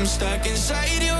I'm stuck inside you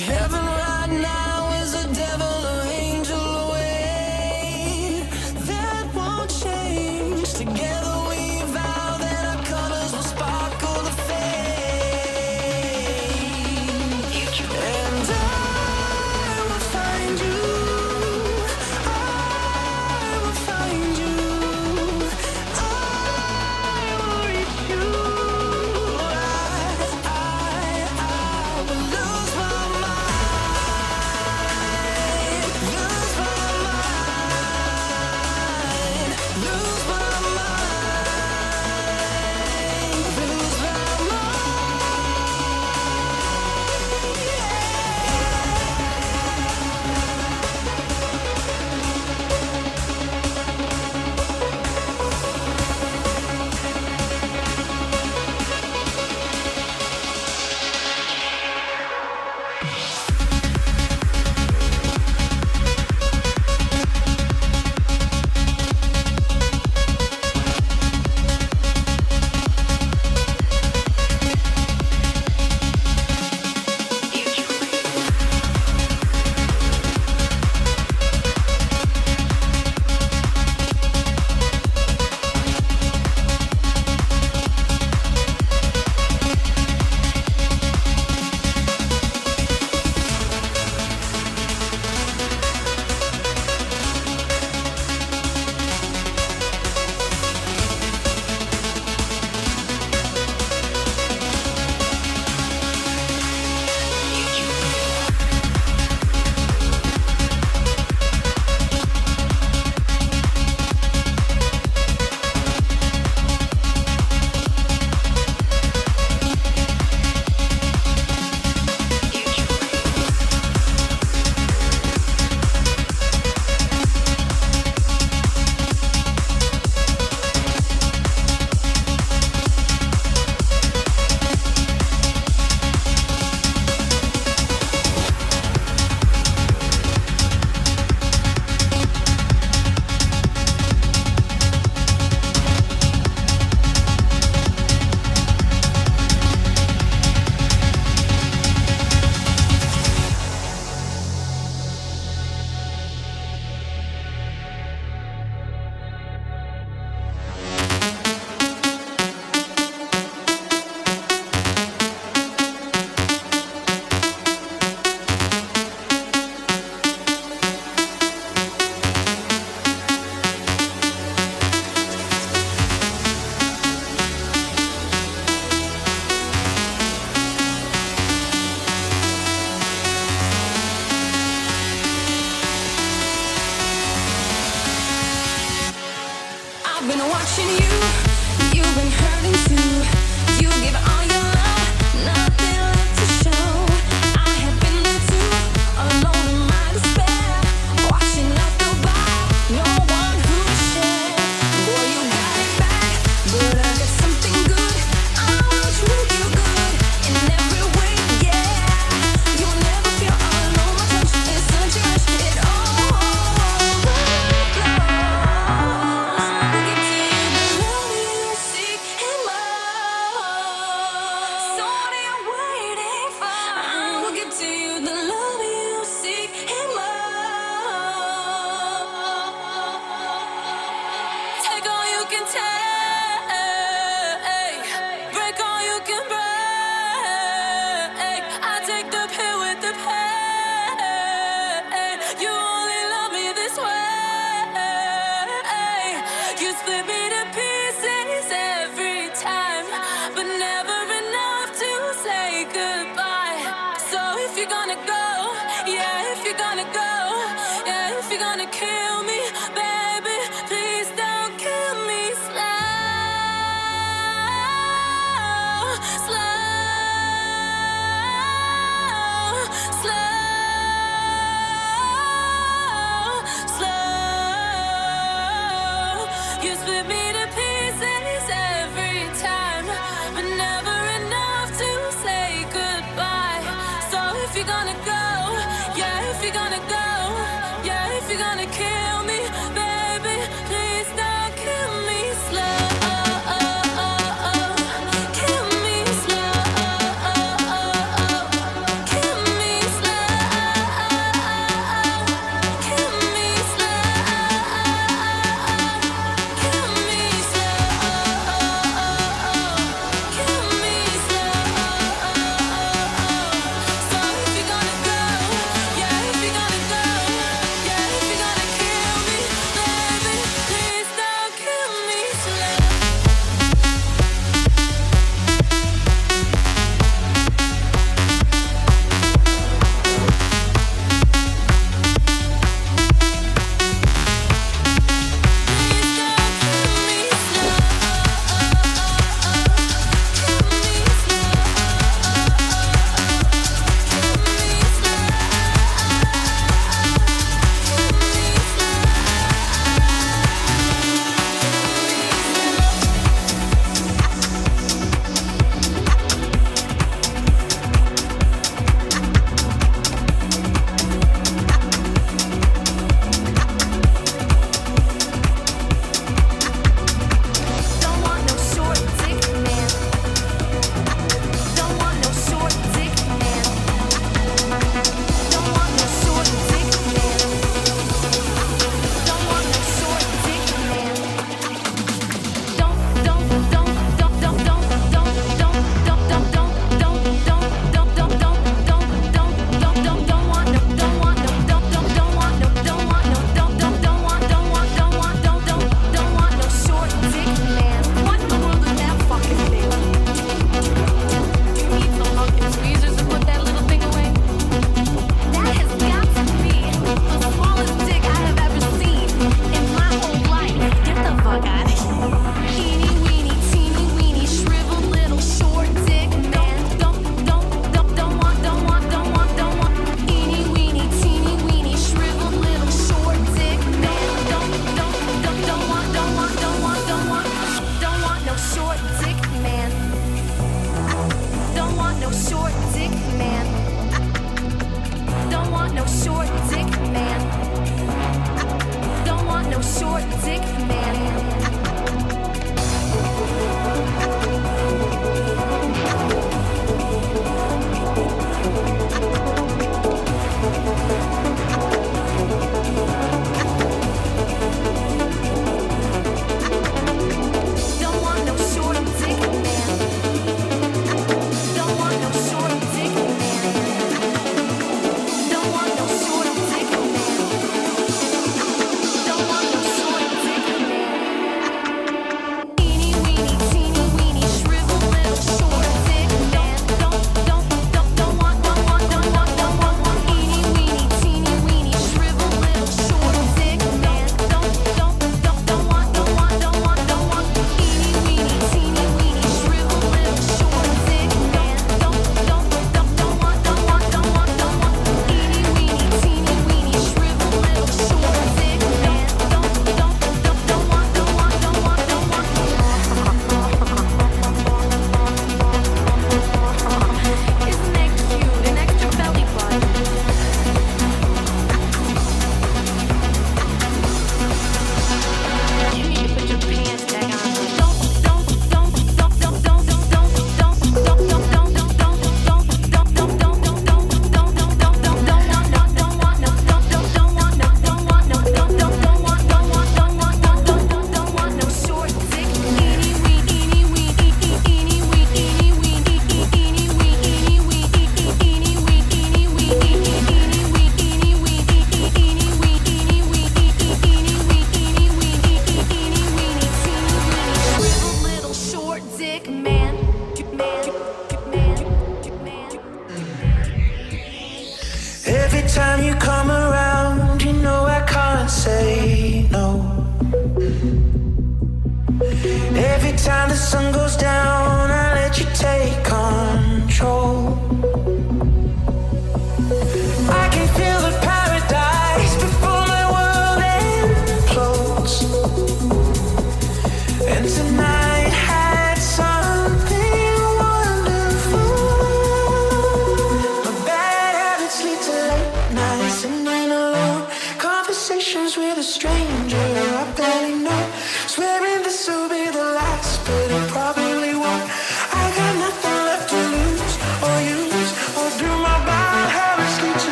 heaven right now.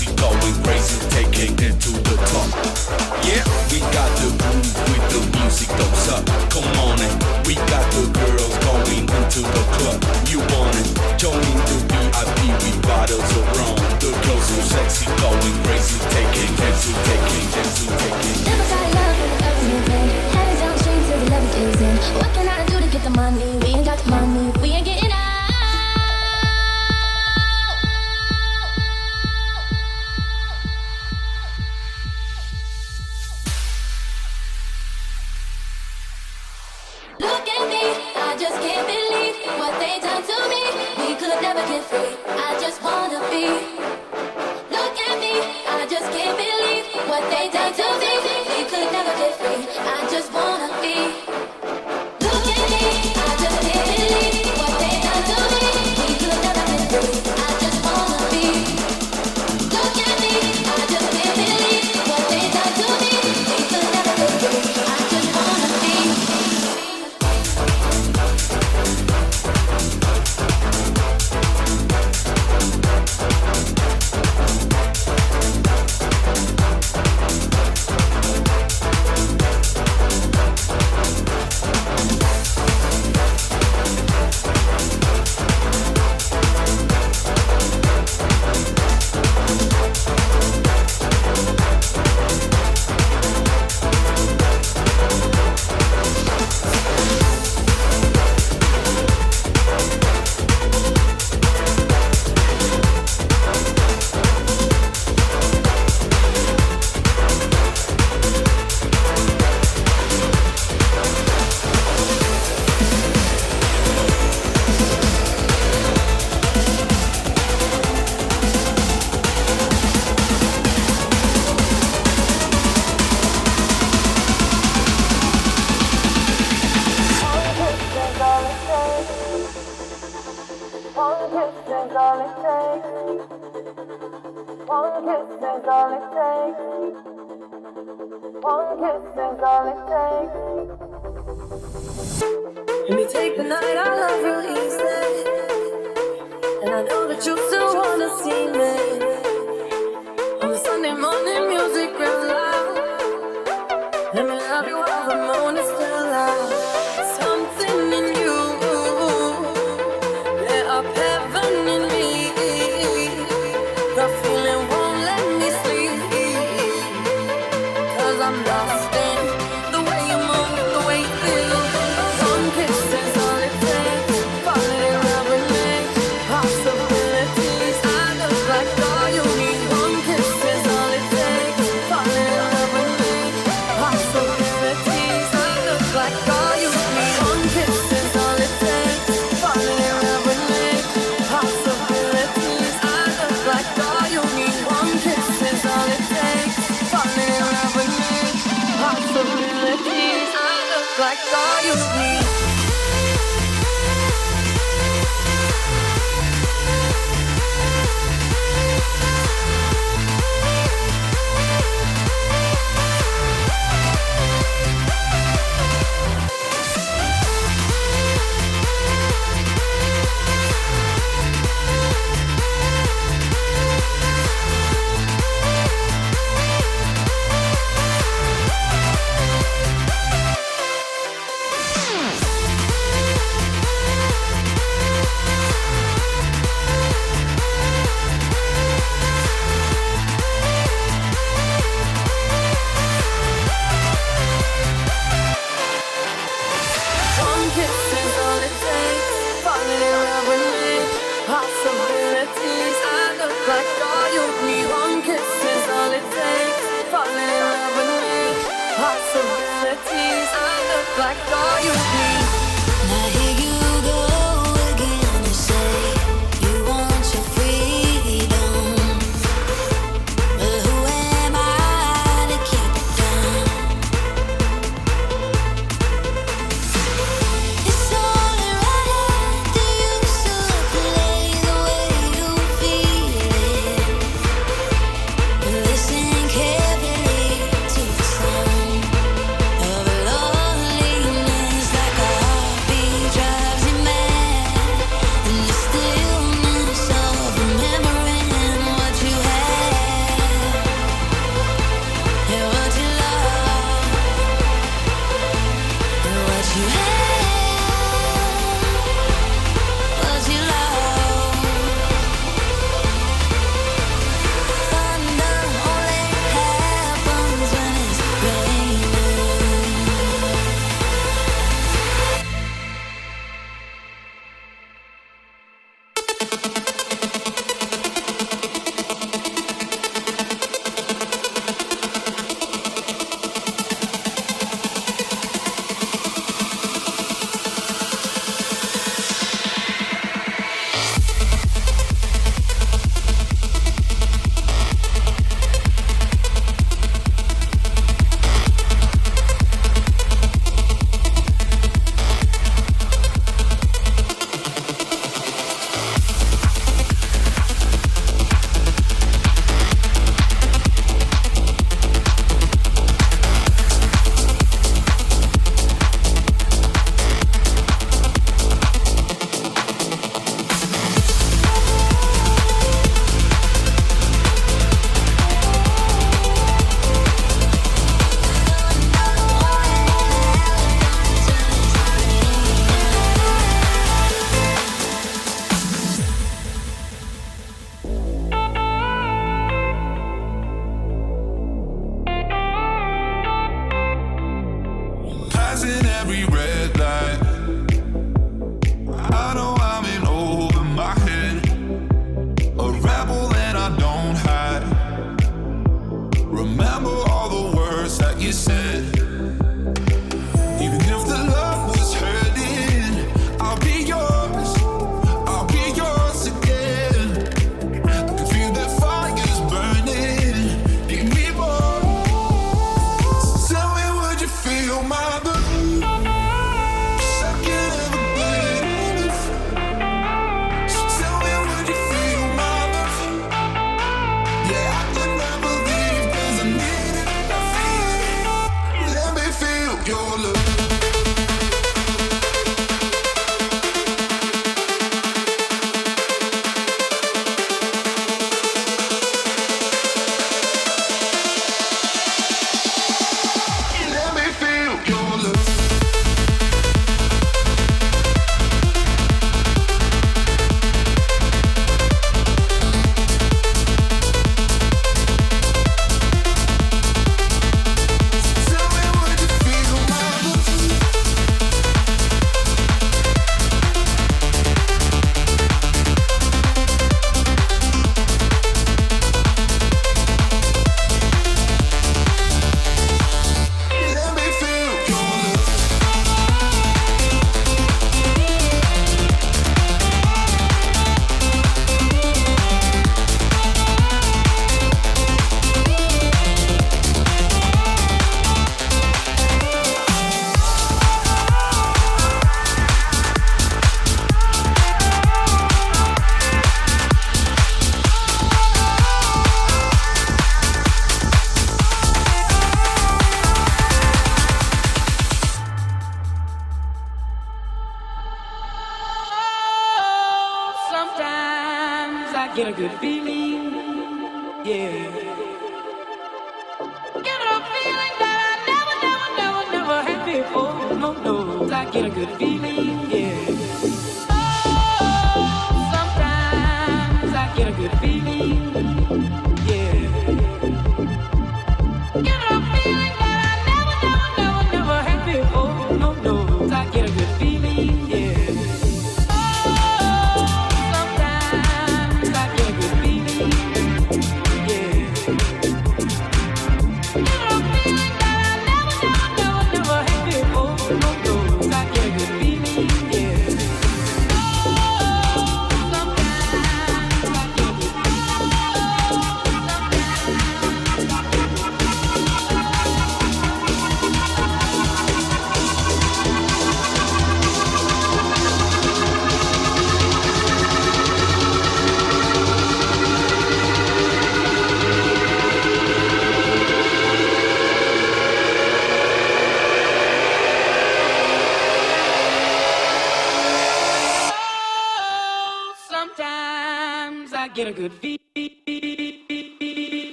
Mexico.